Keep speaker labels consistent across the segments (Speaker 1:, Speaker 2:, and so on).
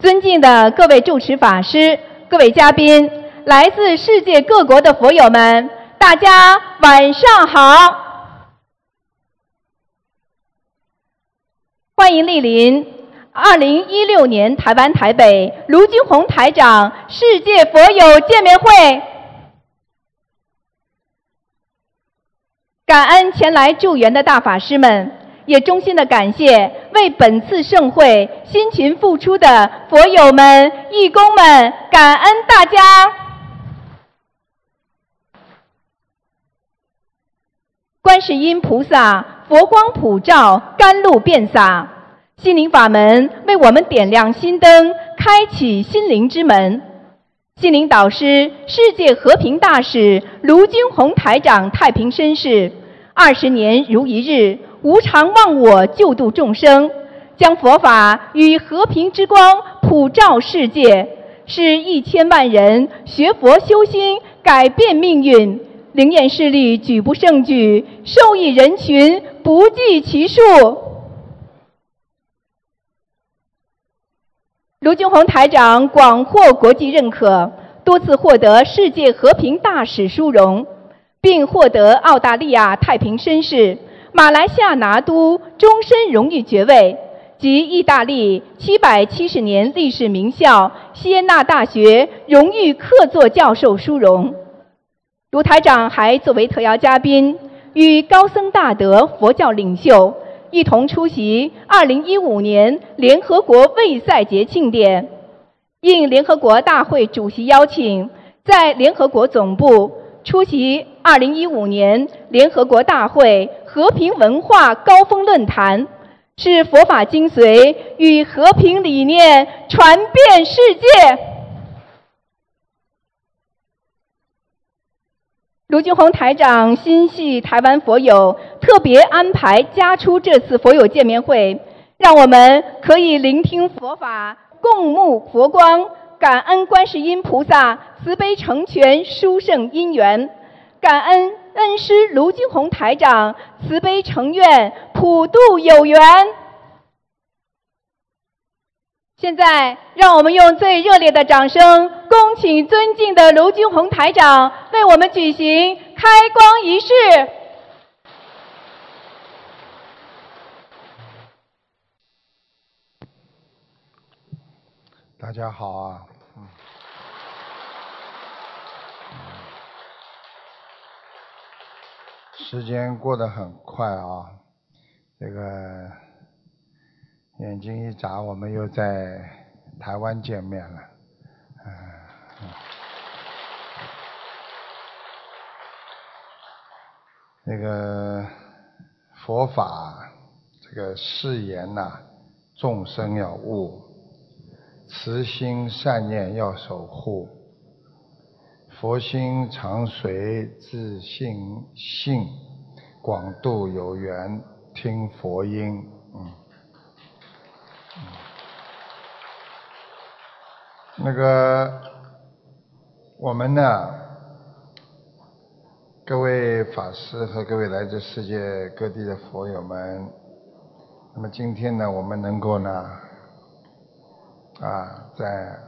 Speaker 1: 尊敬的各位主持法师、各位嘉宾、来自世界各国的佛友们，大家晚上好！欢迎莅临二零一六年台湾台北卢金红台长世界佛友见面会。感恩前来助缘的大法师们。也衷心的感谢为本次盛会辛勤付出的佛友们、义工们，感恩大家。观世音菩萨佛光普照，甘露遍洒，心灵法门为我们点亮心灯，开启心灵之门。心灵导师、世界和平大使卢金红台长太平绅士，二十年如一日。无常忘我，救度众生，将佛法与和平之光普照世界，使一千万人学佛修心，改变命运。灵验事例举不胜举，受益人群不计其数。卢俊宏台长广获国际认可，多次获得世界和平大使殊荣，并获得澳大利亚太平绅士。马来西亚拿督终身荣誉爵位及意大利七百七十年历史名校锡耶纳大学荣誉客座教授殊荣。卢台长还作为特邀嘉宾，与高僧大德、佛教领袖一同出席2015年联合国卫赛节庆典。应联合国大会主席邀请，在联合国总部出席2015年联合国大会。和平文化高峰论坛是佛法精髓与和平理念传遍世界。卢俊宏台长心系台湾佛友，特别安排加出这次佛友见面会，让我们可以聆听佛法，共沐佛光，感恩观世音菩萨慈悲成全殊胜因缘，感恩。恩师卢金红台长慈悲成愿，普度有缘。现在，让我们用最热烈的掌声，恭请尊敬的卢金红台长为我们举行开光仪式。
Speaker 2: 大家好啊！时间过得很快啊，这个眼睛一眨，我们又在台湾见面了。嗯，那个佛法这个誓言呐，众生要悟，慈心善念要守护。佛心常随自信性，广度有缘听佛音。嗯，那个我们呢，各位法师和各位来自世界各地的佛友们，那么今天呢，我们能够呢，啊，在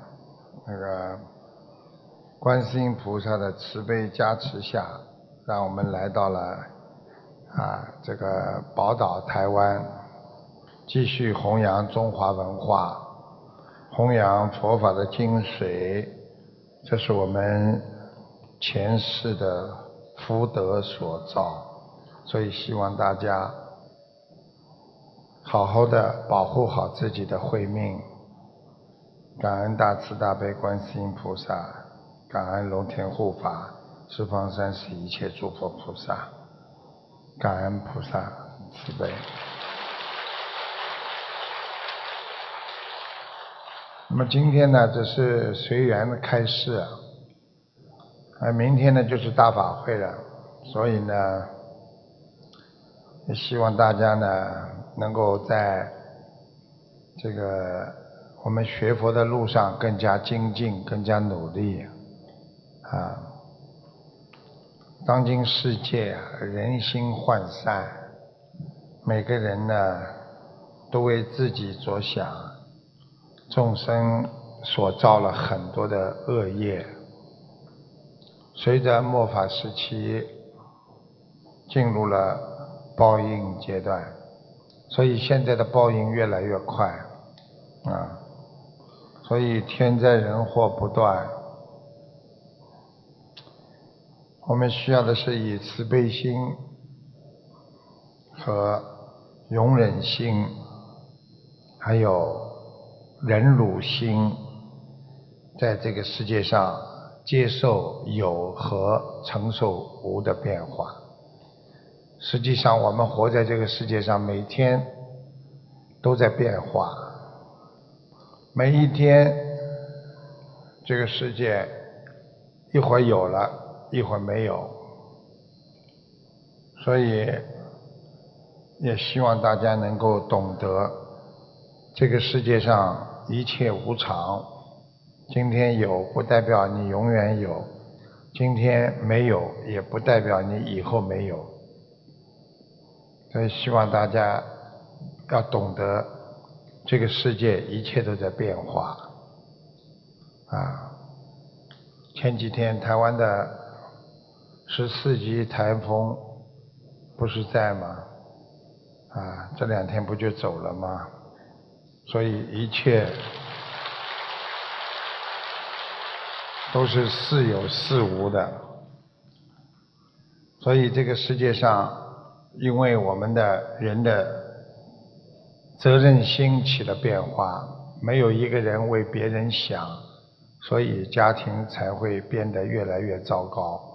Speaker 2: 那个。观世音菩萨的慈悲加持下，让我们来到了啊这个宝岛台湾，继续弘扬中华文化，弘扬佛法的精髓，这是我们前世的福德所造，所以希望大家好好的保护好自己的慧命，感恩大慈大悲观世音菩萨。感恩龙天护法，十方三世一切诸佛菩萨，感恩菩萨慈悲。那么今天呢，这是随缘的开示，啊，明天呢就是大法会了，所以呢，也希望大家呢能够在这个我们学佛的路上更加精进，更加努力。啊，当今世界啊，人心涣散，每个人呢都为自己着想，众生所造了很多的恶业，随着末法时期进入了报应阶段，所以现在的报应越来越快啊，所以天灾人祸不断。我们需要的是以慈悲心和容忍心，还有忍辱心，在这个世界上接受有和承受无的变化。实际上，我们活在这个世界上，每天都在变化。每一天，这个世界一会儿有了。一会儿没有，所以也希望大家能够懂得，这个世界上一切无常。今天有不代表你永远有，今天没有也不代表你以后没有。所以希望大家要懂得，这个世界一切都在变化。啊，前几天台湾的。十四级台风不是在吗？啊，这两天不就走了吗？所以一切都是似有似无的。所以这个世界上，因为我们的人的责任心起了变化，没有一个人为别人想，所以家庭才会变得越来越糟糕。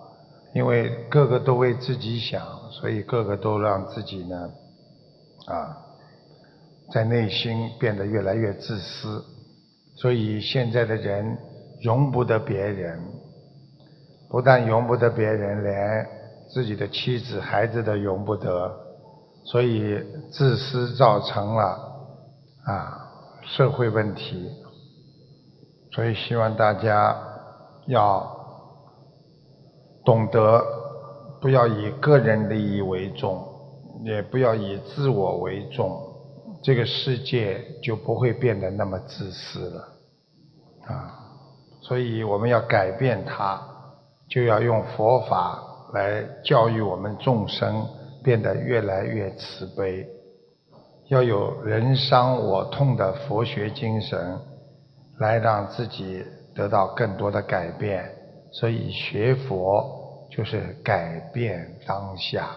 Speaker 2: 因为个个都为自己想，所以个个都让自己呢，啊，在内心变得越来越自私。所以现在的人容不得别人，不但容不得别人，连自己的妻子、孩子都容不得。所以自私造成了啊社会问题。所以希望大家要。懂得不要以个人利益为重，也不要以自我为重，这个世界就不会变得那么自私了，啊！所以我们要改变它，就要用佛法来教育我们众生，变得越来越慈悲，要有人伤我痛的佛学精神，来让自己得到更多的改变。所以学佛。就是改变当下。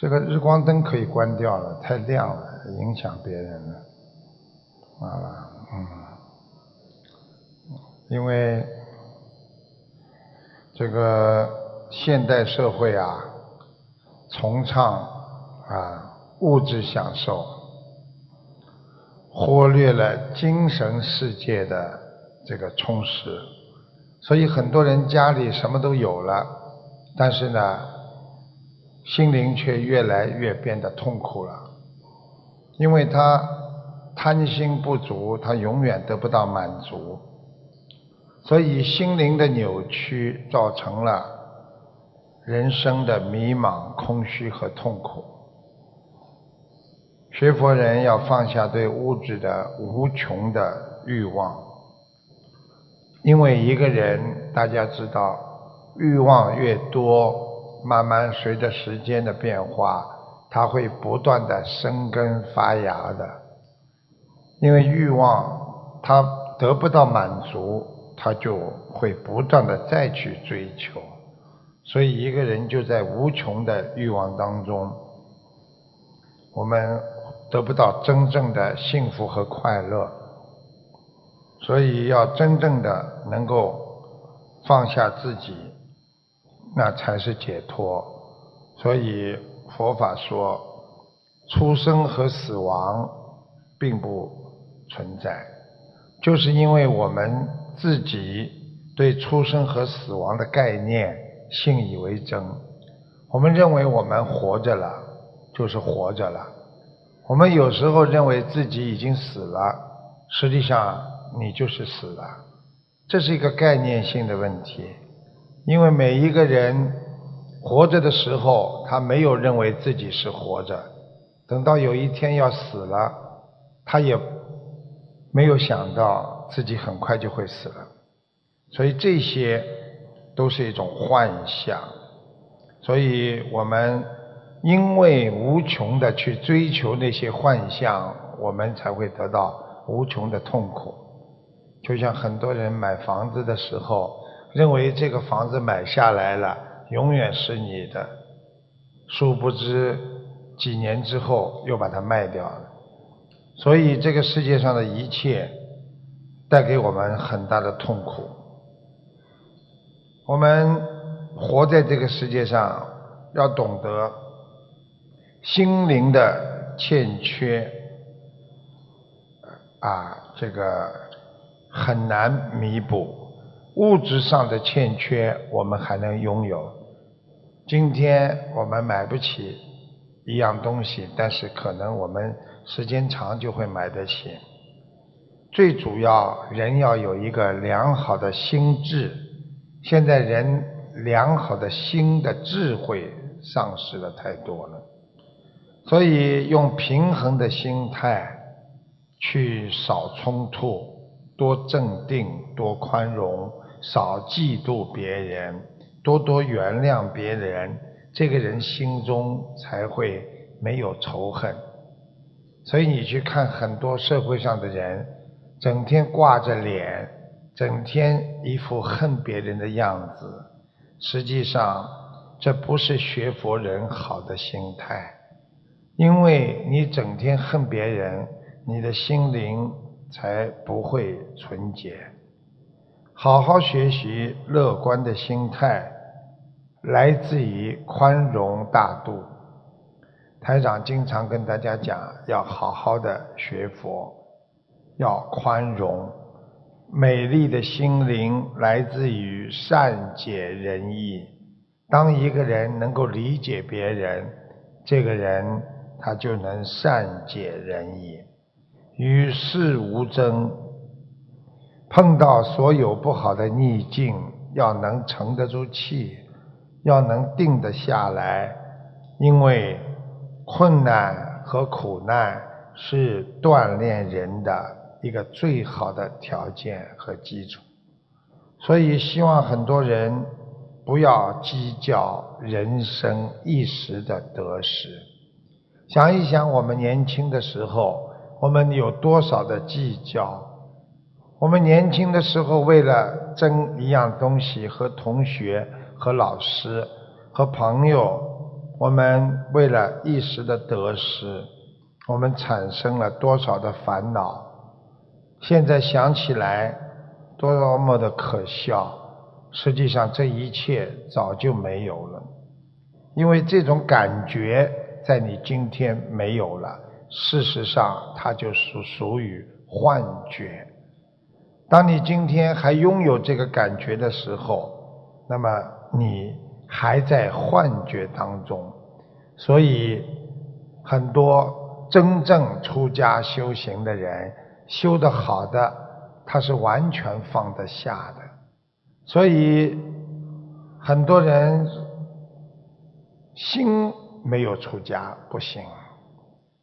Speaker 2: 这个日光灯可以关掉了，太亮了，影响别人了。啊，嗯，因为这个现代社会啊，崇尚啊物质享受。忽略了精神世界的这个充实，所以很多人家里什么都有了，但是呢，心灵却越来越变得痛苦了，因为他贪心不足，他永远得不到满足，所以心灵的扭曲造成了人生的迷茫、空虚和痛苦。学佛人要放下对物质的无穷的欲望，因为一个人大家知道，欲望越多，慢慢随着时间的变化，它会不断的生根发芽的。因为欲望它得不到满足，它就会不断的再去追求，所以一个人就在无穷的欲望当中，我们。得不到真正的幸福和快乐，所以要真正的能够放下自己，那才是解脱。所以佛法说，出生和死亡并不存在，就是因为我们自己对出生和死亡的概念信以为真，我们认为我们活着了，就是活着了。我们有时候认为自己已经死了，实际上你就是死了，这是一个概念性的问题。因为每一个人活着的时候，他没有认为自己是活着；等到有一天要死了，他也没有想到自己很快就会死了。所以这些都是一种幻象。所以我们因为无穷的去追求那些幻象，我们才会得到无穷的痛苦。就像很多人买房子的时候，认为这个房子买下来了。永远是你的，殊不知几年之后又把它卖掉了。所以这个世界上的一切带给我们很大的痛苦。我们活在这个世界上，要懂得心灵的欠缺啊，这个很难弥补。物质上的欠缺，我们还能拥有。今天我们买不起一样东西，但是可能我们时间长就会买得起。最主要，人要有一个良好的心智。现在人良好的心的智慧丧失了太多了，所以用平衡的心态去少冲突，多镇定，多宽容。少嫉妒别人，多多原谅别人，这个人心中才会没有仇恨。所以你去看很多社会上的人，整天挂着脸，整天一副恨别人的样子，实际上这不是学佛人好的心态，因为你整天恨别人，你的心灵才不会纯洁。好好学习乐观的心态，来自于宽容大度。台长经常跟大家讲，要好好的学佛，要宽容。美丽的心灵来自于善解人意。当一个人能够理解别人，这个人他就能善解人意，与世无争。碰到所有不好的逆境，要能沉得住气，要能定得下来，因为困难和苦难是锻炼人的一个最好的条件和基础。所以，希望很多人不要计较人生一时的得失。想一想，我们年轻的时候，我们有多少的计较？我们年轻的时候，为了争一样东西，和同学、和老师、和朋友，我们为了一时的得失，我们产生了多少的烦恼？现在想起来，多么的可笑！实际上，这一切早就没有了，因为这种感觉在你今天没有了。事实上，它就属属于幻觉。当你今天还拥有这个感觉的时候，那么你还在幻觉当中。所以，很多真正出家修行的人，修得好的，他是完全放得下的。所以，很多人心没有出家不行。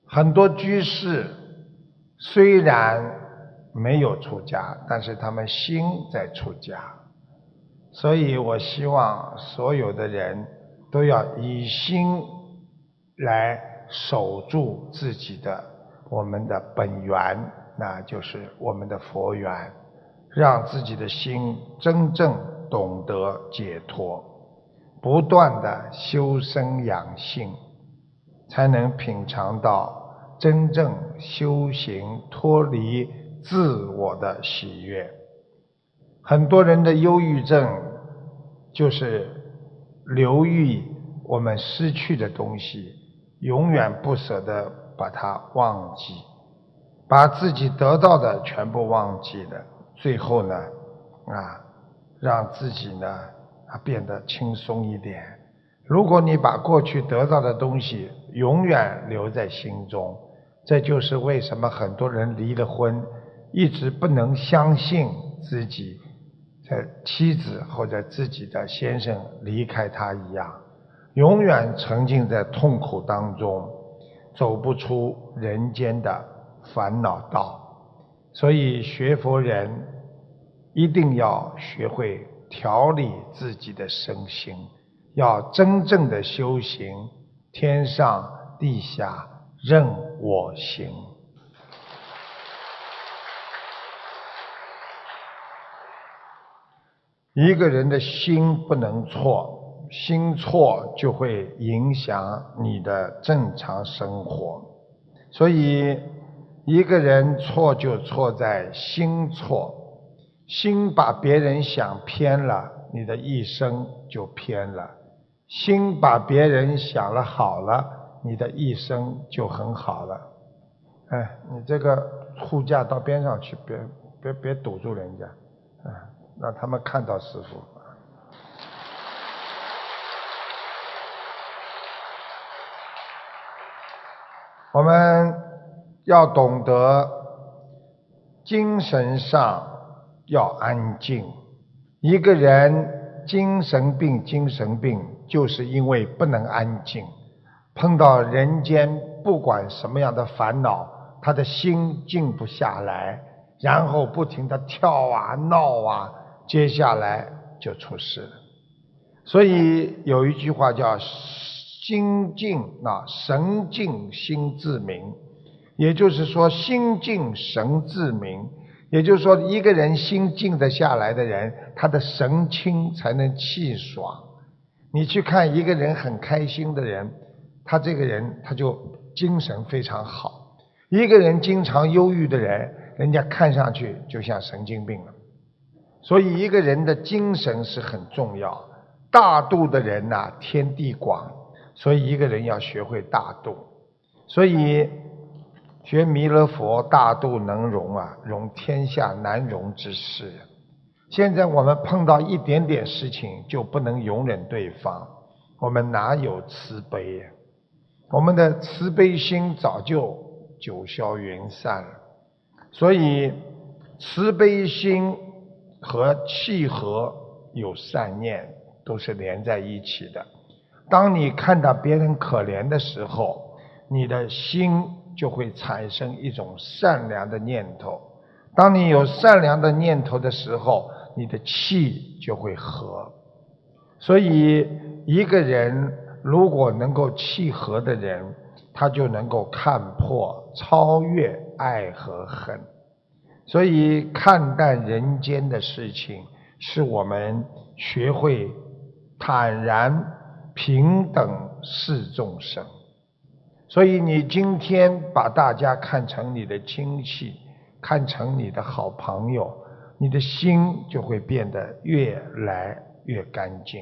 Speaker 2: 很多居士虽然。没有出家，但是他们心在出家，所以我希望所有的人都要以心来守住自己的我们的本源，那就是我们的佛缘，让自己的心真正懂得解脱，不断的修身养性，才能品尝到真正修行脱离。自我的喜悦，很多人的忧郁症就是留意我们失去的东西，永远不舍得把它忘记，把自己得到的全部忘记了，最后呢，啊，让自己呢啊变得轻松一点。如果你把过去得到的东西永远留在心中，这就是为什么很多人离了婚。一直不能相信自己的妻子或者自己的先生离开他一样，永远沉浸在痛苦当中，走不出人间的烦恼道。所以学佛人一定要学会调理自己的身心，要真正的修行，天上地下任我行。一个人的心不能错，心错就会影响你的正常生活。所以，一个人错就错在心错，心把别人想偏了，你的一生就偏了；心把别人想了好了，你的一生就很好了。哎，你这个护驾到边上去，别别别堵住人家，啊。让他们看到师傅。我们要懂得精神上要安静。一个人精神病，精神病就是因为不能安静。碰到人间不管什么样的烦恼，他的心静不下来，然后不停的跳啊闹啊。接下来就出事了，所以有一句话叫“心静啊，神静心自明”，也就是说心静神自明，也就是说一个人心静得下来的人，他的神清才能气爽。你去看一个人很开心的人，他这个人他就精神非常好；一个人经常忧郁的人，人家看上去就像神经病了。所以一个人的精神是很重要。大度的人呐，天地广。所以一个人要学会大度。所以学弥勒佛大度能容啊，容天下难容之事。现在我们碰到一点点事情就不能容忍对方，我们哪有慈悲呀？我们的慈悲心早就九霄云散了。所以慈悲心。和契合有善念都是连在一起的。当你看到别人可怜的时候，你的心就会产生一种善良的念头。当你有善良的念头的时候，你的气就会和。所以，一个人如果能够契合的人，他就能够看破、超越爱和恨。所以，看淡人间的事情，是我们学会坦然平等视众生。所以，你今天把大家看成你的亲戚，看成你的好朋友，你的心就会变得越来越干净，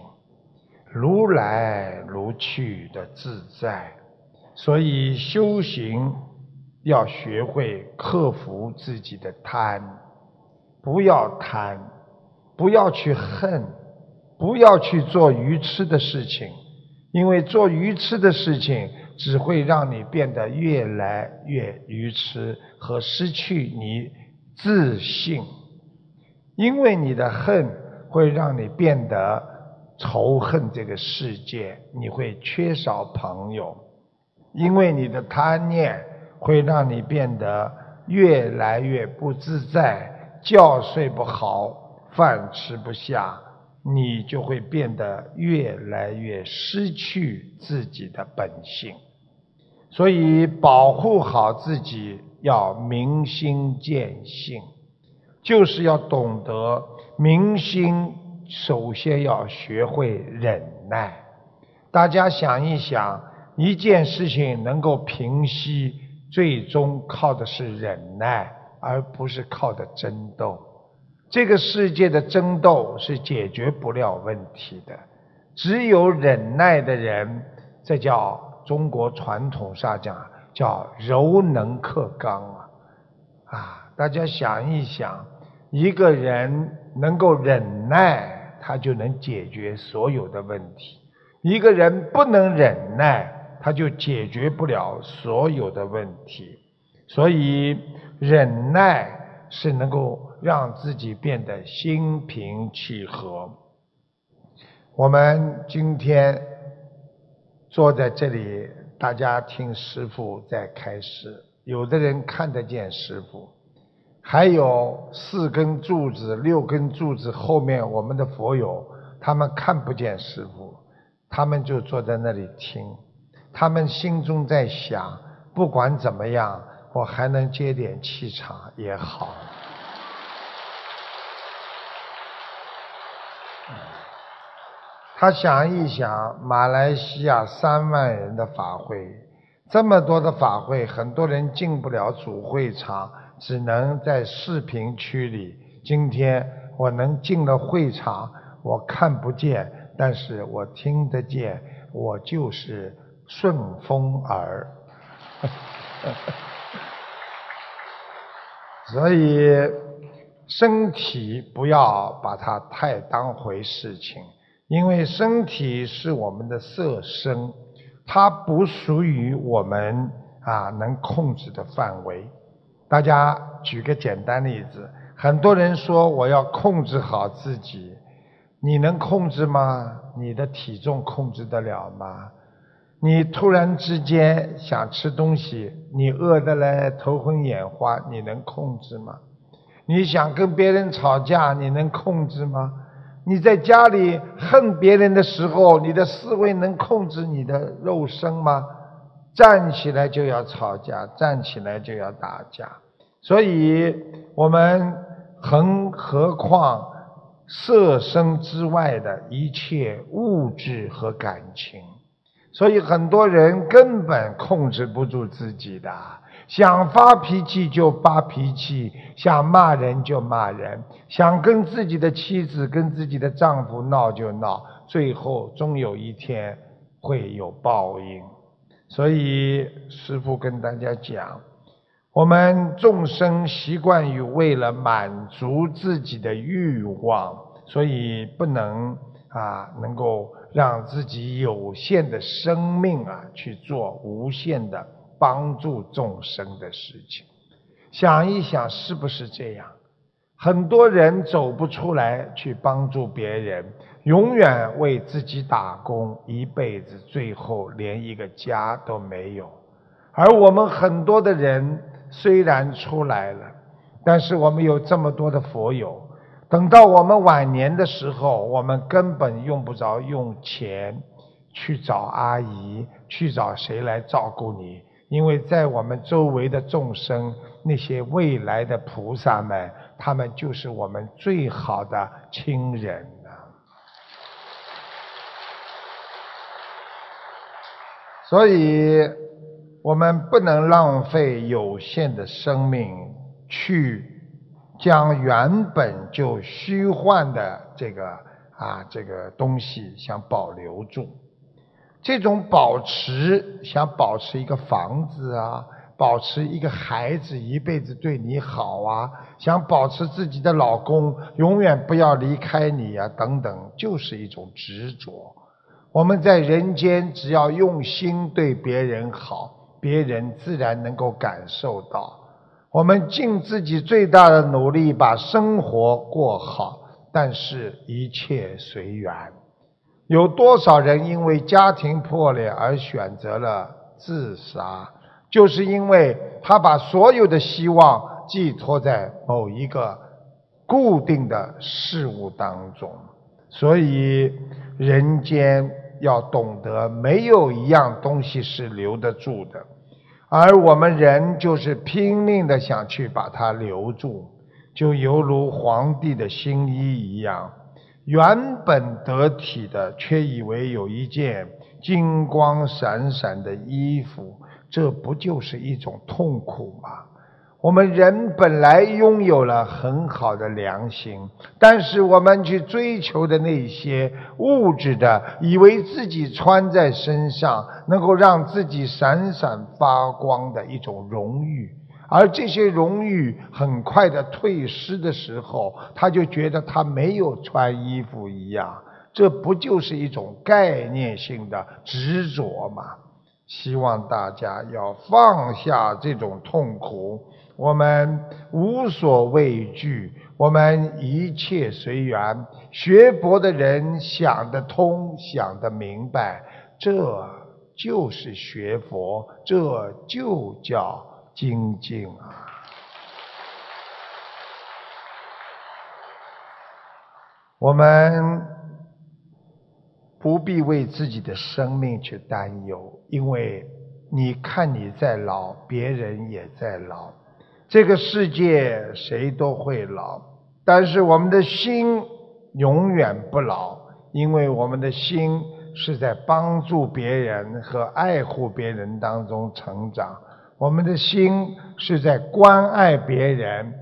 Speaker 2: 如来如去的自在。所以，修行。要学会克服自己的贪，不要贪，不要去恨，不要去做愚痴的事情，因为做愚痴的事情只会让你变得越来越愚痴和失去你自信。因为你的恨会让你变得仇恨这个世界，你会缺少朋友，因为你的贪念。会让你变得越来越不自在，觉睡不好，饭吃不下，你就会变得越来越失去自己的本性。所以，保护好自己要明心见性，就是要懂得明心。首先要学会忍耐。大家想一想，一件事情能够平息。最终靠的是忍耐，而不是靠的争斗。这个世界的争斗是解决不了问题的。只有忍耐的人，这叫中国传统上讲叫柔能克刚啊！啊，大家想一想，一个人能够忍耐，他就能解决所有的问题；一个人不能忍耐。他就解决不了所有的问题，所以忍耐是能够让自己变得心平气和。我们今天坐在这里，大家听师傅在开示。有的人看得见师傅，还有四根柱子、六根柱子后面，我们的佛友他们看不见师傅，他们就坐在那里听。他们心中在想：不管怎么样，我还能接点气场也好。他想一想，马来西亚三万人的法会，这么多的法会，很多人进不了主会场，只能在视频区里。今天我能进了会场，我看不见，但是我听得见，我就是顺风耳。所以，身体不要把它太当回事情。因为身体是我们的色身，它不属于我们啊能控制的范围。大家举个简单例子，很多人说我要控制好自己，你能控制吗？你的体重控制得了吗？你突然之间想吃东西，你饿得来头昏眼花，你能控制吗？你想跟别人吵架，你能控制吗？你在家里恨别人的时候，你的思维能控制你的肉身吗？站起来就要吵架，站起来就要打架。所以，我们更何况色身之外的一切物质和感情。所以，很多人根本控制不住自己的。想发脾气就发脾气，想骂人就骂人，想跟自己的妻子、跟自己的丈夫闹就闹，最后终有一天会有报应。所以师父跟大家讲，我们众生习惯于为了满足自己的欲望，所以不能啊，能够让自己有限的生命啊去做无限的。帮助众生的事情，想一想是不是这样？很多人走不出来去帮助别人，永远为自己打工一辈子，最后连一个家都没有。而我们很多的人虽然出来了，但是我们有这么多的佛友，等到我们晚年的时候，我们根本用不着用钱去找阿姨，去找谁来照顾你。因为在我们周围的众生，那些未来的菩萨们，他们就是我们最好的亲人。所以，我们不能浪费有限的生命，去将原本就虚幻的这个啊这个东西想保留住。这种保持，想保持一个房子啊，保持一个孩子一辈子对你好啊，想保持自己的老公永远不要离开你啊，等等，就是一种执着。我们在人间，只要用心对别人好，别人自然能够感受到。我们尽自己最大的努力把生活过好，但是一切随缘。有多少人因为家庭破裂而选择了自杀？就是因为他把所有的希望寄托在某一个固定的事物当中。所以，人间要懂得，没有一样东西是留得住的，而我们人就是拼命的想去把它留住，就犹如皇帝的新衣一样。原本得体的，却以为有一件金光闪闪的衣服，这不就是一种痛苦吗？我们人本来拥有了很好的良心，但是我们去追求的那些物质的，以为自己穿在身上能够让自己闪闪发光的一种荣誉。而这些荣誉很快的退失的时候，他就觉得他没有穿衣服一样，这不就是一种概念性的执着吗？希望大家要放下这种痛苦，我们无所畏惧，我们一切随缘。学佛的人想得通，想得明白，这就是学佛，这就叫精进啊！我们不必为自己的生命去担忧，因为你看你在老，别人也在老，这个世界谁都会老，但是我们的心永远不老，因为我们的心是在帮助别人和爱护别人当中成长，我们的心是在关爱别人，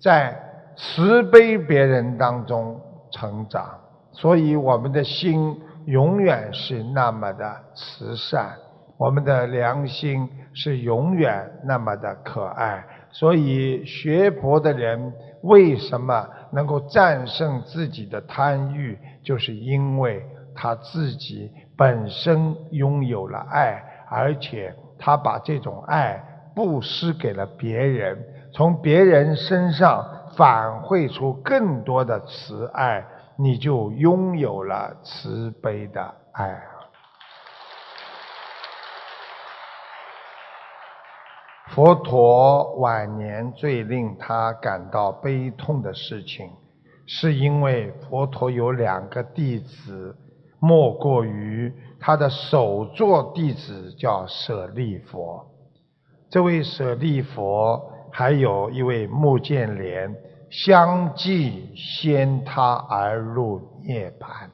Speaker 2: 在慈悲别人当中。成长，所以我们的心永远是那么的慈善，我们的良心是永远那么的可爱。所以学佛的人为什么能够战胜自己的贪欲，就是因为他自己本身拥有了爱，而且他把这种爱布施给了别人，从别人身上。反馈出更多的慈爱，你就拥有了慈悲的爱。佛陀晚年最令他感到悲痛的事情，是因为佛陀有两个弟子，莫过于他的首座弟子叫舍利佛。这位舍利佛。还有一位穆建连相继先他而入涅盘，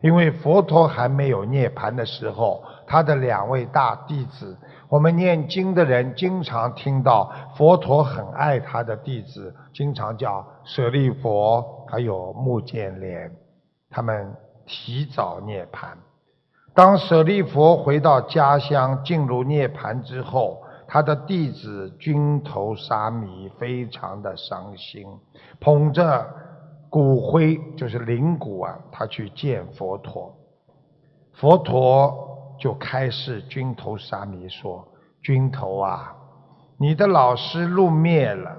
Speaker 2: 因为佛陀还没有涅盘的时候，他的两位大弟子，我们念经的人经常听到佛陀很爱他的弟子，经常叫舍利佛，还有穆建连，他们提早涅盘。当舍利佛回到家乡进入涅盘之后。他的弟子军头沙弥非常的伤心，捧着骨灰，就是灵骨啊，他去见佛陀。佛陀就开示军头沙弥说：“军头啊，你的老师入灭了，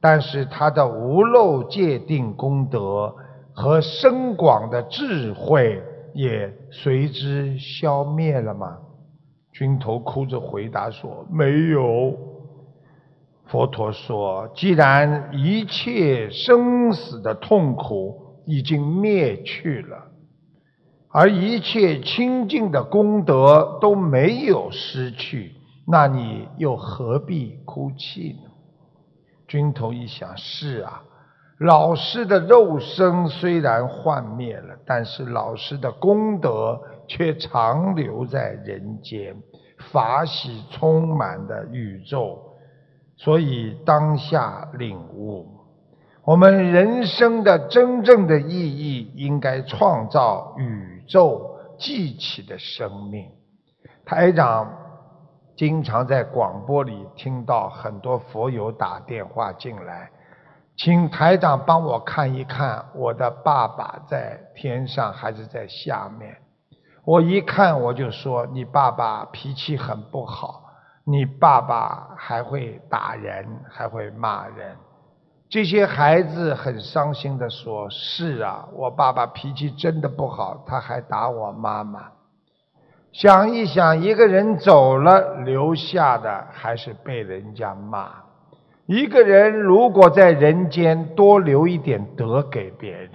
Speaker 2: 但是他的无漏界定功德和深广的智慧也随之消灭了吗？”军头哭着回答说：“没有。”佛陀说：“既然一切生死的痛苦已经灭去了，而一切清净的功德都没有失去，那你又何必哭泣呢？”军头一想：“是啊，老师的肉身虽然幻灭了，但是老师的功德。”却长留在人间，法喜充满的宇宙，所以当下领悟，我们人生的真正的意义，应该创造宇宙记起的生命。台长经常在广播里听到很多佛友打电话进来，请台长帮我看一看，我的爸爸在天上还是在下面。我一看我就说，你爸爸脾气很不好，你爸爸还会打人，还会骂人。这些孩子很伤心的说：“是啊，我爸爸脾气真的不好，他还打我妈妈。”想一想，一个人走了，留下的还是被人家骂。一个人如果在人间多留一点德给别人。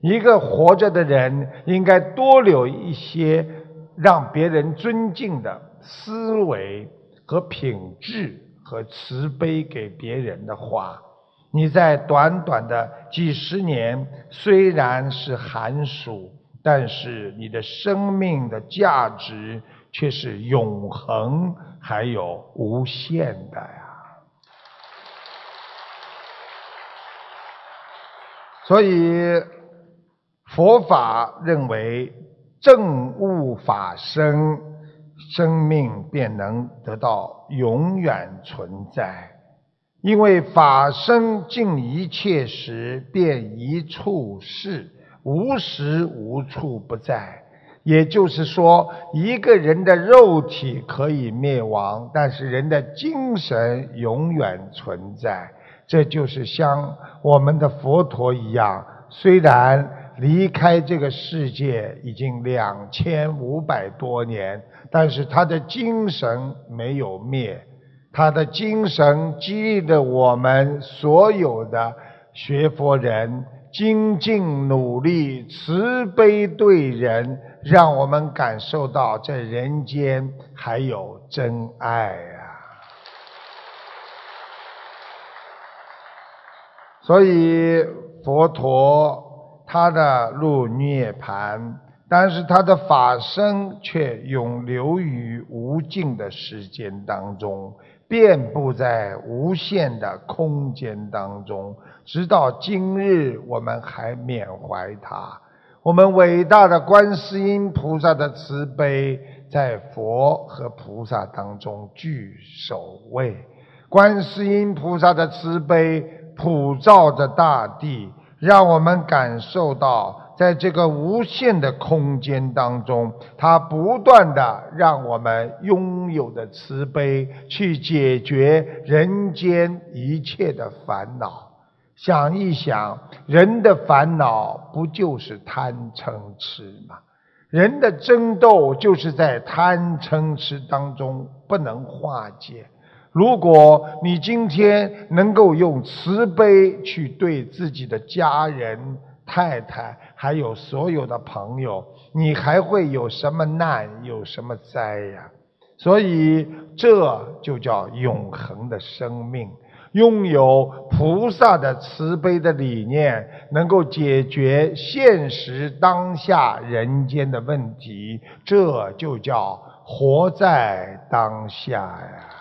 Speaker 2: 一个活着的人应该多留一些让别人尊敬的思维和品质和慈悲给别人的话，你在短短的几十年虽然是寒暑，但是你的生命的价值却是永恒还有无限的呀。所以。佛法认为，正悟法身，生命便能得到永远存在。因为法身尽一切时，便一处事，无时无处不在。也就是说，一个人的肉体可以灭亡，但是人的精神永远存在。这就是像我们的佛陀一样，虽然。离开这个世界已经两千五百多年，但是他的精神没有灭，他的精神激励着我们所有的学佛人精进努力、慈悲对人，让我们感受到在人间还有真爱啊！所以佛陀。他的入涅盘，但是他的法身却永留于无尽的时间当中，遍布在无限的空间当中，直到今日，我们还缅怀他。我们伟大的观世音菩萨的慈悲，在佛和菩萨当中居首位。观世音菩萨的慈悲普照着大地。让我们感受到，在这个无限的空间当中，它不断的让我们拥有的慈悲，去解决人间一切的烦恼。想一想，人的烦恼不就是贪嗔痴吗？人的争斗就是在贪嗔痴当中不能化解。如果你今天能够用慈悲去对自己的家人、太太，还有所有的朋友，你还会有什么难，有什么灾呀？所以这就叫永恒的生命，拥有菩萨的慈悲的理念，能够解决现实当下人间的问题，这就叫活在当下呀。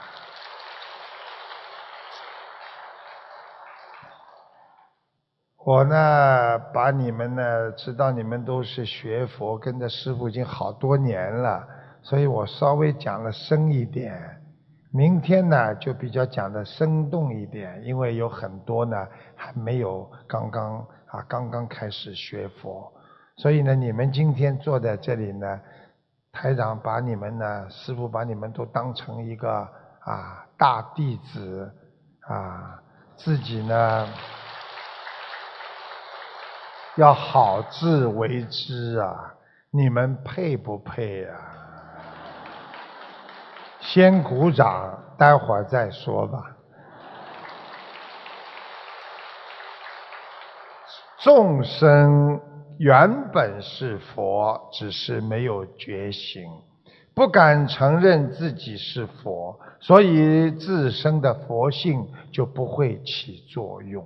Speaker 2: 我呢，把你们呢，知道你们都是学佛，跟着师傅已经好多年了，所以我稍微讲的深一点。明天呢，就比较讲的生动一点，因为有很多呢还没有刚刚啊刚刚开始学佛，所以呢，你们今天坐在这里呢，台长把你们呢，师傅把你们都当成一个啊大弟子啊，自己呢。要好自为之啊！你们配不配啊？先鼓掌，待会儿再说吧。众生原本是佛，只是没有觉醒，不敢承认自己是佛，所以自身的佛性就不会起作用。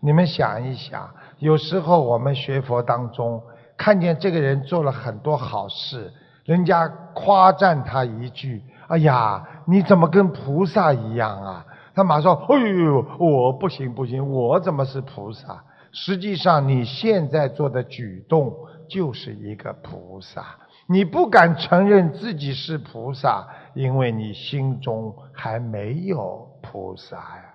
Speaker 2: 你们想一想，有时候我们学佛当中，看见这个人做了很多好事，人家夸赞他一句：“哎呀，你怎么跟菩萨一样啊？”他马上说：“哎呦，我不行不行，我怎么是菩萨？”实际上，你现在做的举动就是一个菩萨。你不敢承认自己是菩萨，因为你心中还没有菩萨呀。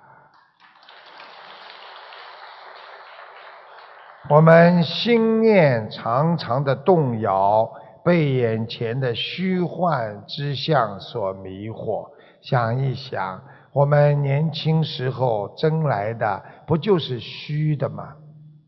Speaker 2: 我们心念常常的动摇，被眼前的虚幻之相所迷惑。想一想，我们年轻时候争来的不就是虚的吗？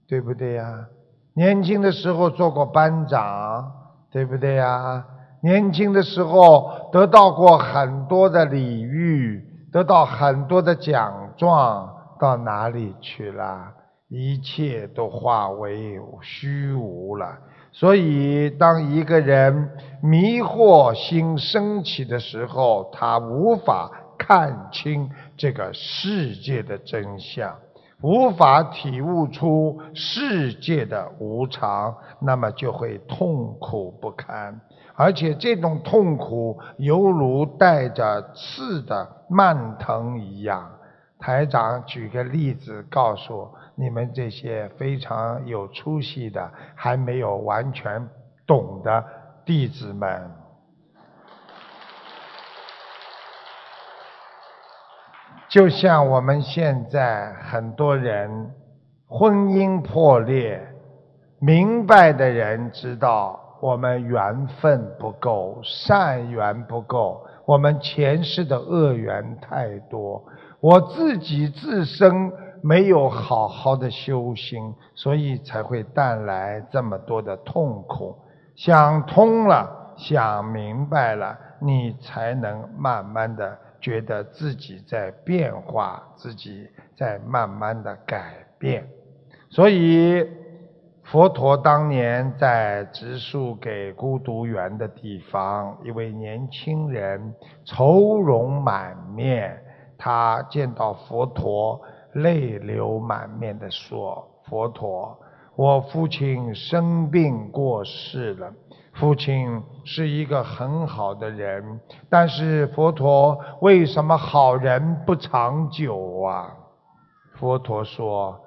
Speaker 2: 对不对呀？年轻的时候做过班长，对不对呀？年轻的时候得到过很多的礼遇，得到很多的奖状，到哪里去了？一切都化为虚无了。所以，当一个人迷惑心升起的时候，他无法看清这个世界的真相，无法体悟出世界的无常，那么就会痛苦不堪。而且，这种痛苦犹如带着刺的蔓藤一样。台长举个例子告诉我。你们这些非常有出息的、还没有完全懂的弟子们，就像我们现在很多人婚姻破裂，明白的人知道我们缘分不够，善缘不够，我们前世的恶缘太多，我自己自身。没有好好的修心，所以才会带来这么多的痛苦。想通了，想明白了，你才能慢慢的觉得自己在变化，自己在慢慢的改变。所以，佛陀当年在植树给孤独园的地方，一位年轻人愁容满面，他见到佛陀，泪流满面的说：“佛陀，我父亲生病过世了。父亲是一个很好的人，但是佛陀为什么好人不长久啊？”佛陀说。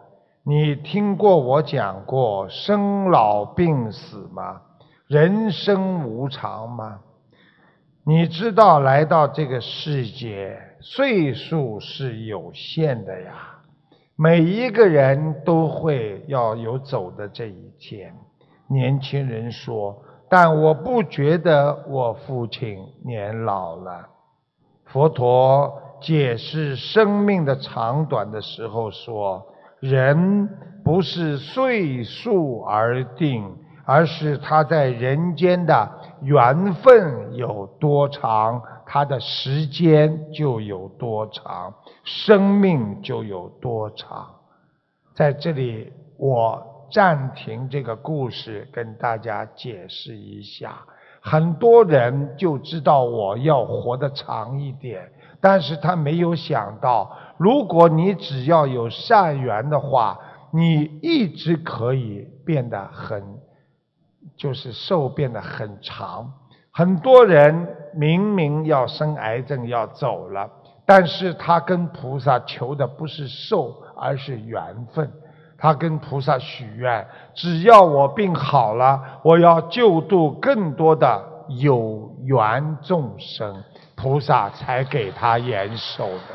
Speaker 2: 你听过我讲过生老病死吗？人生无常吗？你知道来到这个世界岁数是有限的呀，每一个人都会要有走的这一天。年轻人说：“但我不觉得我父亲年老了。”佛陀解释生命的长短的时候说。人不是岁数而定，而是他在人间的缘分有多长，他的时间就有多长，生命就有多长。在这里，我暂停这个故事，跟大家解释一下。很多人就知道我要活得长一点。但是他没有想到，如果你只要有善缘的话，你一直可以变得很，就是寿变得很长。很多人明明要生癌症要走了，但是他跟菩萨求的不是寿，而是缘分。他跟菩萨许愿，只要我病好了，我要救度更多的有缘众生。菩萨才给他延寿的。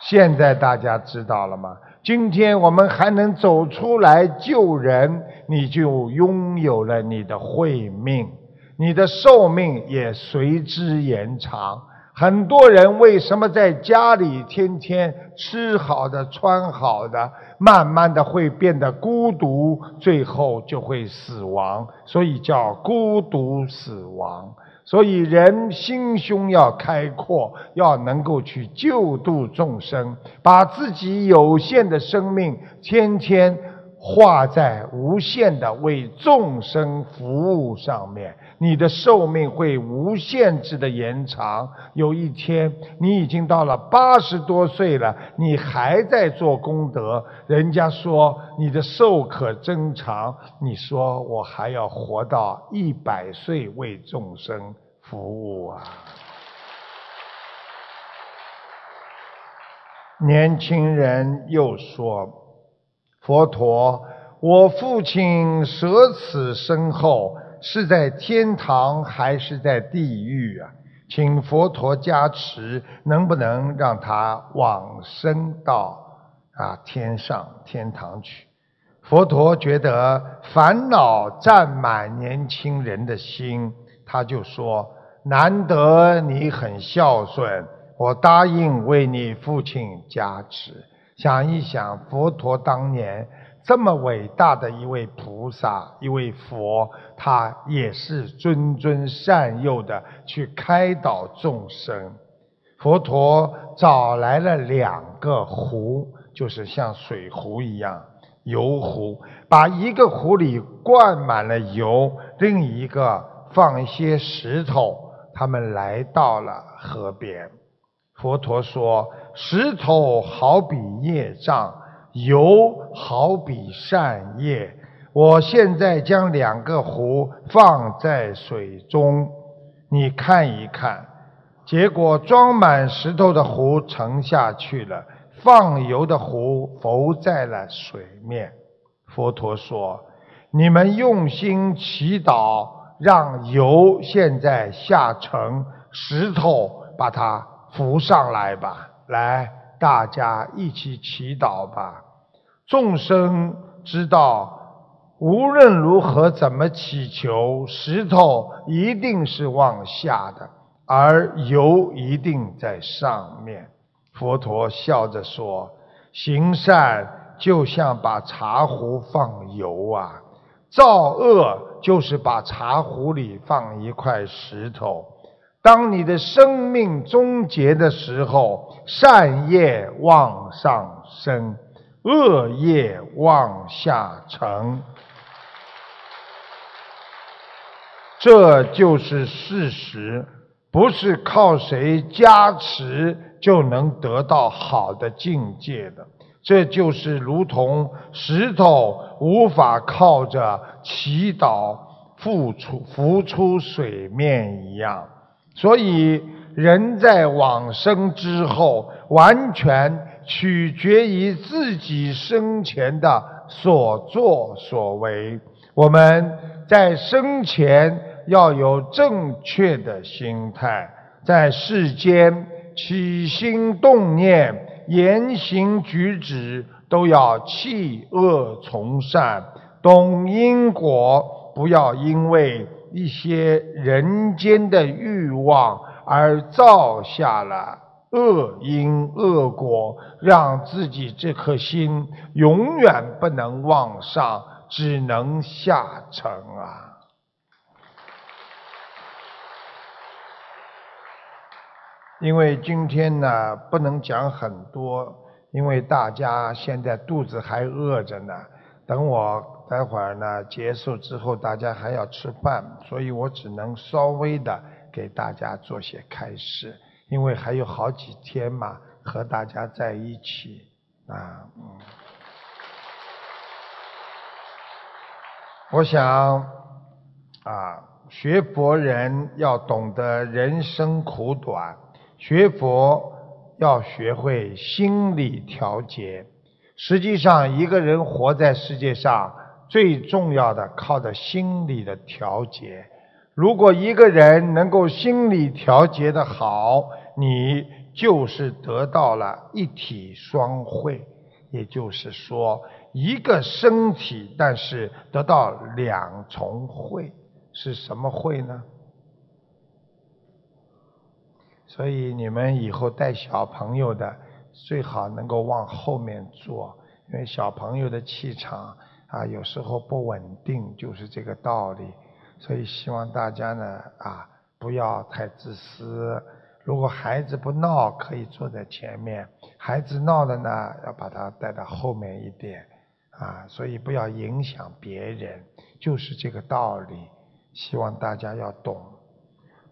Speaker 2: 现在大家知道了吗？今天我们还能走出来救人，你就拥有了你的慧命，你的寿命也随之延长。很多人为什么在家里天天吃好的、穿好的，慢慢的会变得孤独，最后就会死亡，所以叫孤独死亡。所以，人心胸要开阔，要能够去救度众生，把自己有限的生命，天天化在无限的为众生服务上面，你的寿命会无限制的延长。有一天，你已经到了八十多岁了，你还在做功德，人家说你的寿可增长，你说我还要活到一百岁为众生。服务啊！年轻人又说：“佛陀，我父亲舍此身后是在天堂还是在地狱啊？请佛陀加持，能不能让他往生到啊天上天堂去？”佛陀觉得烦恼占满年轻人的心。他就说：“难得你很孝顺，我答应为你父亲加持。想一想，佛陀当年这么伟大的一位菩萨、一位佛，他也是谆谆善诱的去开导众生。佛陀找来了两个壶，就是像水壶一样油壶，把一个壶里灌满了油，另一个。”放一些石头，他们来到了河边。佛陀说：“石头好比业障，油好比善业。我现在将两个壶放在水中，你看一看。结果装满石头的壶沉下去了，放油的壶浮在了水面。佛陀说：你们用心祈祷。”让油现在下沉，石头把它浮上来吧。来，大家一起祈祷吧。众生知道，无论如何怎么祈求，石头一定是往下的，而油一定在上面。佛陀笑着说：“行善就像把茶壶放油啊，造恶就是把茶壶里放一块石头。当你的生命终结的时候，善业往上升，恶业往下沉。”这就是事实，不是靠谁加持就能得到好的境界的。这就是如同石头无法靠着祈祷浮出浮出水面一样。所以，人在往生之后，完全取决于自己生前的所作所为。我们在生前。要有正确的心态，在世间起心动念、言行举止都要弃恶从善，懂因果，不要因为一些人间的欲望而造下了恶因恶果，让自己这颗心永远不能往上，只能下沉啊！因为今天呢，不能讲很多，因为大家现在肚子还饿着呢。等我待会儿呢结束之后，大家还要吃饭，所以我只能稍微的给大家做些开示。因为还有好几天嘛，和大家在一起啊，嗯。我想啊，学佛人要懂得人生苦短。学佛要学会心理调节。实际上，一个人活在世界上，最重要的靠的心理的调节。如果一个人能够心理调节的好，你就是得到了一体双会。也就是说，一个身体，但是得到两重会，是什么会呢？所以你们以后带小朋友的最好能够往后面坐，因为小朋友的气场啊有时候不稳定，就是这个道理。所以希望大家呢啊不要太自私。如果孩子不闹，可以坐在前面；孩子闹了呢，要把他带到后面一点啊。所以不要影响别人，就是这个道理。希望大家要懂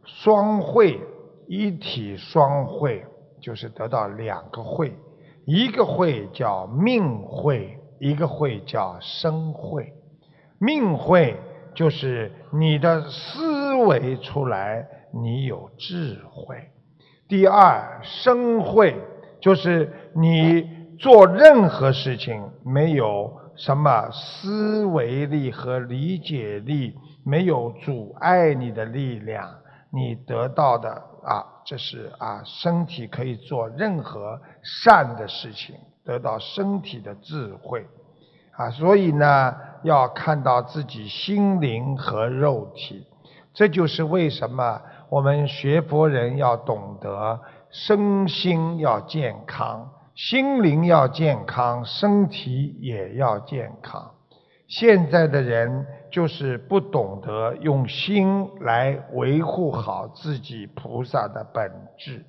Speaker 2: 双会。一体双会就是得到两个会，一个会叫命会，一个会叫生会。命会就是你的思维出来，你有智慧；第二生会就是你做任何事情没有什么思维力和理解力，没有阻碍你的力量，你得到的。啊，这是啊，身体可以做任何善的事情，得到身体的智慧，啊，所以呢，要看到自己心灵和肉体，这就是为什么我们学佛人要懂得身心要健康，心灵要健康，身体也要健康。现在的人就是不懂得用心来维护好自己菩萨的本质，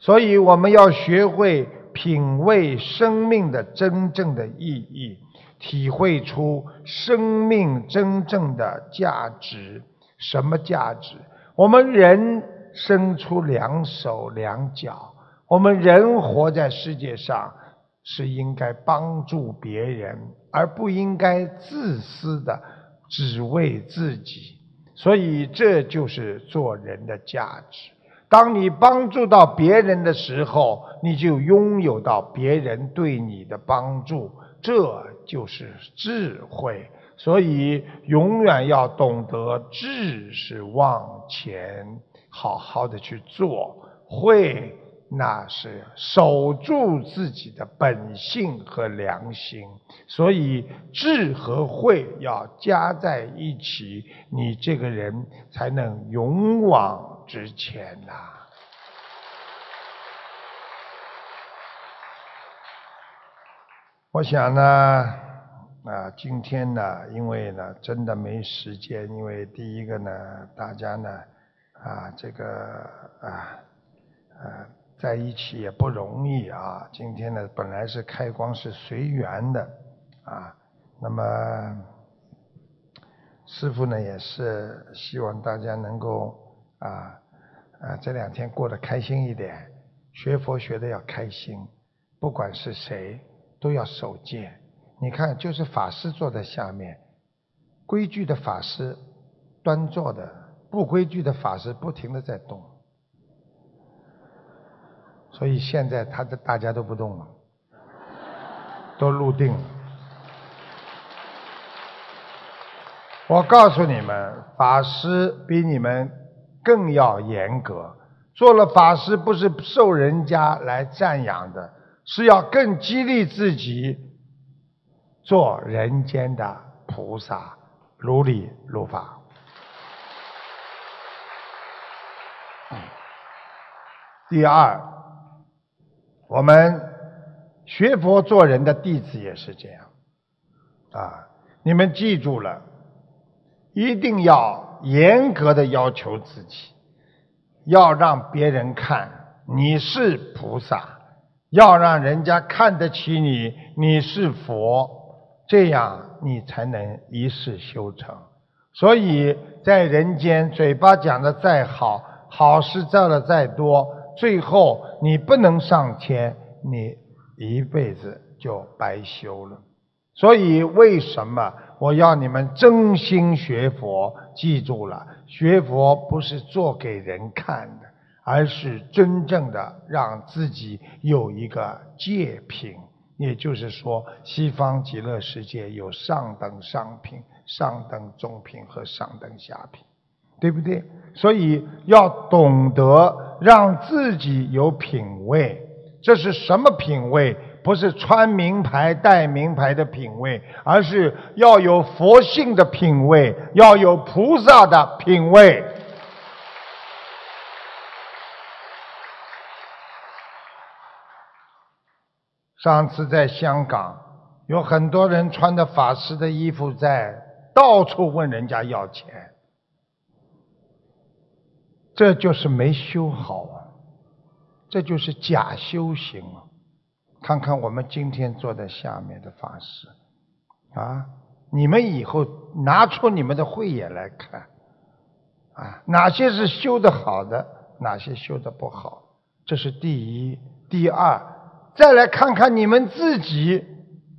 Speaker 2: 所以我们要学会品味生命的真正的意义，体会出生命真正的价值。什么价值？我们人生出两手两脚，我们人活在世界上。是应该帮助别人，而不应该自私的只为自己。所以这就是做人的价值。当你帮助到别人的时候，你就拥有到别人对你的帮助，这就是智慧。所以永远要懂得智是往前，好好的去做会。那是守住自己的本性和良心，所以智和慧要加在一起，你这个人才能勇往值钱呐。我想呢，啊，今天呢，因为呢，真的没时间，因为第一个呢，大家呢，啊，这个啊，啊，在一起也不容易啊。今天呢，本来是开光是随缘的，啊，那么师傅呢，也是希望大家能够啊，啊，这两天过得开心一点，学佛学的要开心，不管是谁。都要守戒，你看，就是法师坐在下面，规矩的法师端坐的，不规矩的法师不停的在动，所以现在他的大家都不动了，都入定了。我告诉你们，法师比你们更要严格，做了法师不是受人家来赞扬的。是要更激励自己做人间的菩萨，如理如法。第二，我们学佛做人的弟子也是这样啊！你们记住了，一定要严格的要求自己，要让别人看你是菩萨。要让人家看得起你，你是佛，这样你才能一世修成。所以在人间，嘴巴讲的再好，好事做的再多，最后你不能上天，你一辈子就白修了。所以为什么我要你们真心学佛？记住了，学佛不是做给人看的。而是真正的让自己有一个界品，也就是说，西方极乐世界有上等上品、上等中品和上等下品，对不对？所以要懂得让自己有品位，这是什么品位？不是穿名牌、戴名牌的品位，而是要有佛性的品位，要有菩萨的品位。上次在香港，有很多人穿着法师的衣服在到处问人家要钱，这就是没修好啊，这就是假修行啊！看看我们今天坐在下面的法师，啊，你们以后拿出你们的慧眼来看，啊，哪些是修的好的，哪些修的不好，这是第一，第二。再来看看你们自己，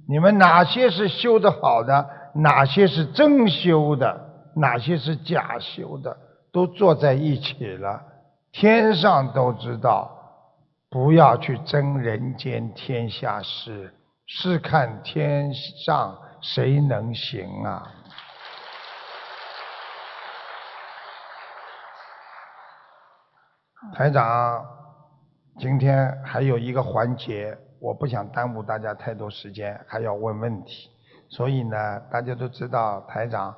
Speaker 2: 你们哪些是修的好的，哪些是真修的，哪些是假修的，都坐在一起了。天上都知道，不要去争人间天下事，试看天上谁能行啊？台长。今天还有一个环节，我不想耽误大家太多时间，还要问问题。所以呢，大家都知道台长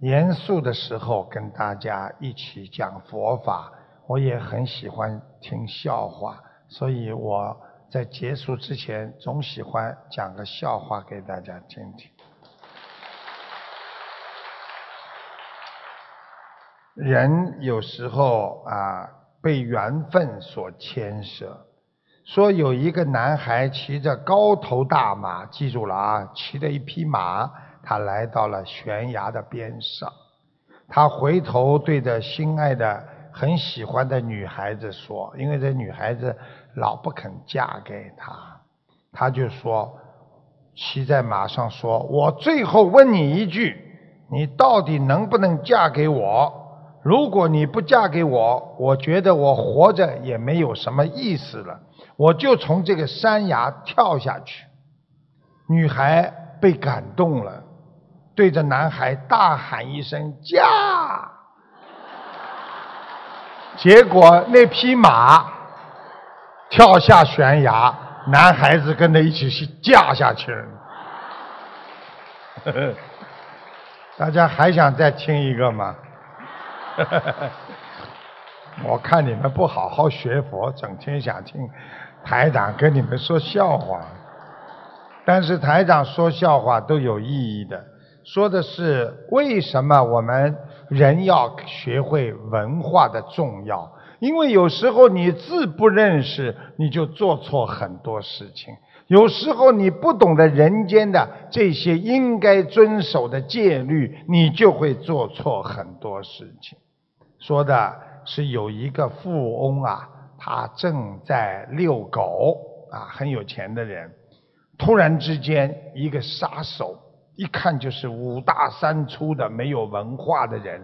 Speaker 2: 严肃的时候跟大家一起讲佛法，我也很喜欢听笑话，所以我在结束之前总喜欢讲个笑话给大家听听。人有时候啊。被缘分所牵涉，说有一个男孩骑着高头大马，记住了啊，骑着一匹马，他来到了悬崖的边上，他回头对着心爱的、很喜欢的女孩子说，因为这女孩子老不肯嫁给他，他就说，骑在马上说：“我最后问你一句，你到底能不能嫁给我？”如果你不嫁给我，我觉得我活着也没有什么意思了。我就从这个山崖跳下去。女孩被感动了，对着男孩大喊一声“嫁”，结果那匹马跳下悬崖，男孩子跟着一起去架下去了。大家还想再听一个吗？我看你们不好好学佛，整天想听台长跟你们说笑话。但是台长说笑话都有意义的，说的是为什么我们人要学会文化的重要。因为有时候你字不认识，你就做错很多事情；有时候你不懂得人间的这些应该遵守的戒律，你就会做错很多事情。说的是有一个富翁啊，他正在遛狗啊，很有钱的人。突然之间，一个杀手，一看就是五大三粗的、没有文化的人，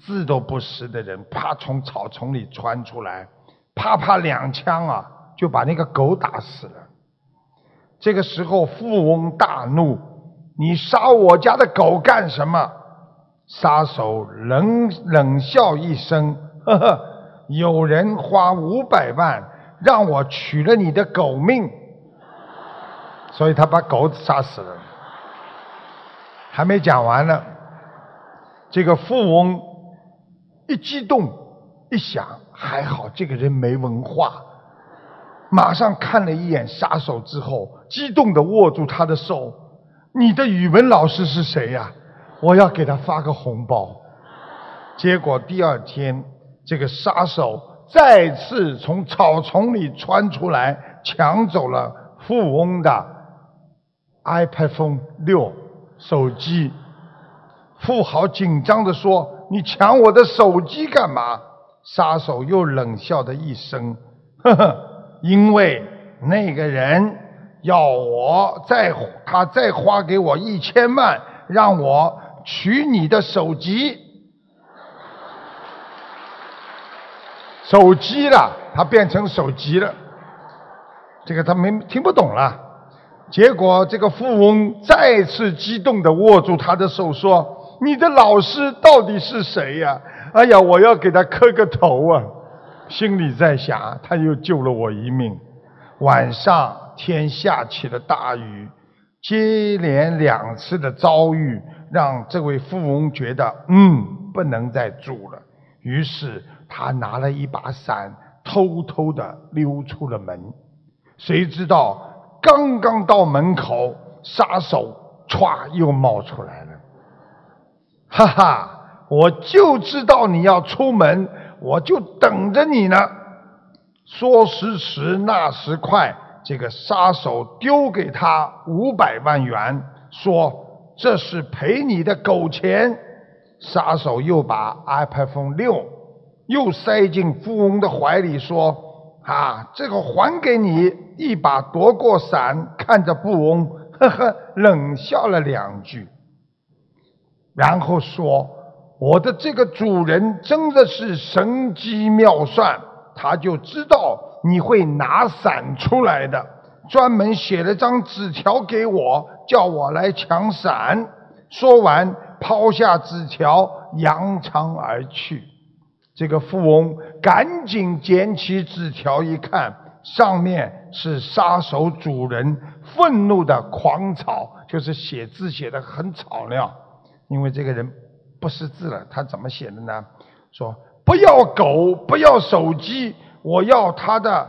Speaker 2: 字都不识的人，啪从草丛里窜出来，啪啪两枪啊，就把那个狗打死了。这个时候，富翁大怒：“你杀我家的狗干什么？”杀手冷冷笑一声：“呵呵，有人花五百万让我取了你的狗命。”所以他把狗杀死了，还没讲完呢。这个富翁一激动，一想，还好这个人没文化，马上看了一眼杀手之后，激动的握住他的手：“你的语文老师是谁呀？我要给他发个红包。”结果第二天，这个杀手再次从草丛里窜出来，抢走了富翁的。iPhone 六手机，富豪紧张地说：“你抢我的手机干嘛？”杀手又冷笑的一声：“呵呵，因为那个人要我再他再花给我一千万，让我取你的手机。”手机了，他变成手机了，这个他没听不懂了。结果，这个富翁再次激动地握住他的手，说：“你的老师到底是谁呀？哎呀，我要给他磕个头啊！”心里在想，他又救了我一命。晚上天下起了大雨，接连两次的遭遇让这位富翁觉得，嗯，不能再住了。于是他拿了一把伞，偷偷地溜出了门。谁知道？刚刚到门口，杀手歘又冒出来了。哈哈，我就知道你要出门，我就等着你呢。说时迟，那时快，这个杀手丢给他五百万元，说这是赔你的狗钱。杀手又把 iPhone 六又塞进富翁的怀里，说。啊，这个还给你！一把夺过伞，看着富翁，呵呵，冷笑了两句，然后说：“我的这个主人真的是神机妙算，他就知道你会拿伞出来的，专门写了张纸条给我，叫我来抢伞。”说完，抛下纸条，扬长而去。这个富翁赶紧捡起纸条一看，上面是杀手主人愤怒的狂草，就是写字写的很草料。因为这个人不识字了，他怎么写的呢？说不要狗，不要手机，我要他的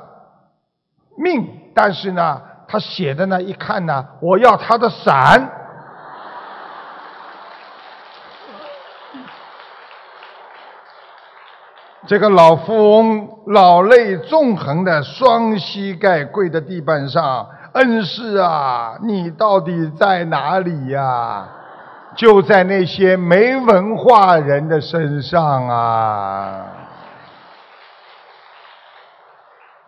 Speaker 2: 命。但是呢，他写的呢，一看呢，我要他的伞。这个老富翁老泪纵横的双膝盖跪在地板上，恩师啊，你到底在哪里呀？就在那些没文化人的身上啊！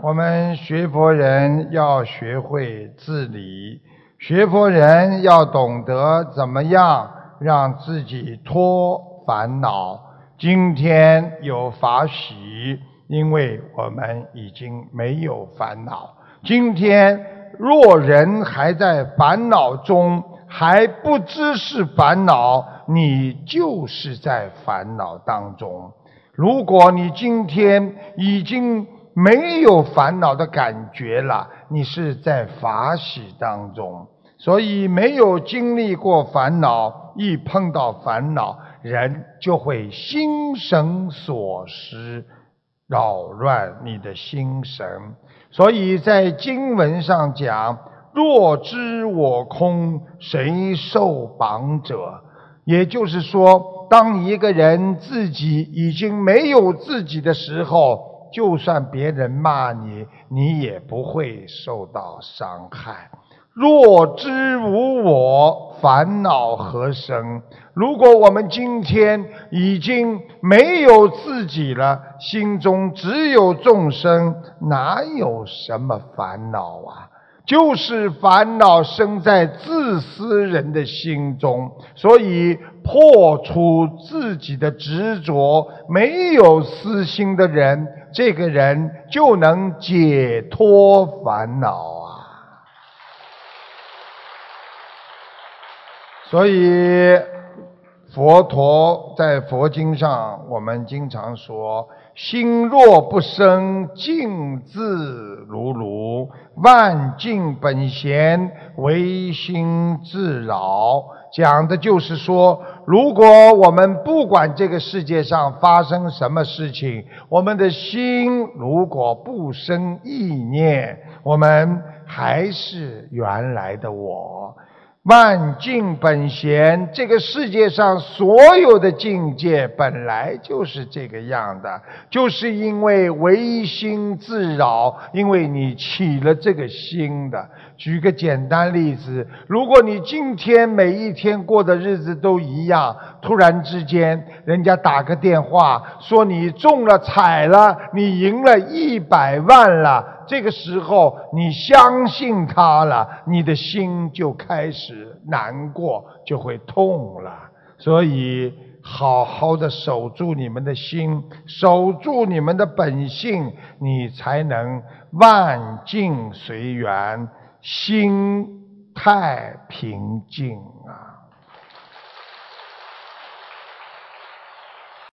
Speaker 2: 我们学佛人要学会自理，学佛人要懂得怎么样让自己脱烦恼。今天有法喜，因为我们已经没有烦恼。今天若人还在烦恼中，还不知是烦恼，你就是在烦恼当中。如果你今天已经没有烦恼的感觉了，你是在法喜当中。所以没有经历过烦恼，一碰到烦恼。人就会心神所失，扰乱你的心神。所以在经文上讲，若知我空，谁受绑者？也就是说，当一个人自己已经没有自己的时候，就算别人骂你，你也不会受到伤害。若知无我，烦恼何生？如果我们今天已经没有自己了，心中只有众生，哪有什么烦恼啊？就是烦恼生在自私人的心中，所以破除自己的执着，没有私心的人，这个人就能解脱烦恼啊。所以，佛陀在佛经上，我们经常说：“心若不生，静自如如；万境本闲，唯心自扰。”讲的就是说，如果我们不管这个世界上发生什么事情，我们的心如果不生意念，我们还是原来的我。万境本闲，这个世界上所有的境界本来就是这个样的，就是因为唯心自扰，因为你起了这个心的。举个简单例子，如果你今天每一天过的日子都一样，突然之间人家打个电话说你中了彩了，你赢了一百万了。这个时候，你相信他了，你的心就开始难过，就会痛了。所以，好好的守住你们的心，守住你们的本性，你才能万境随缘，心态平静啊。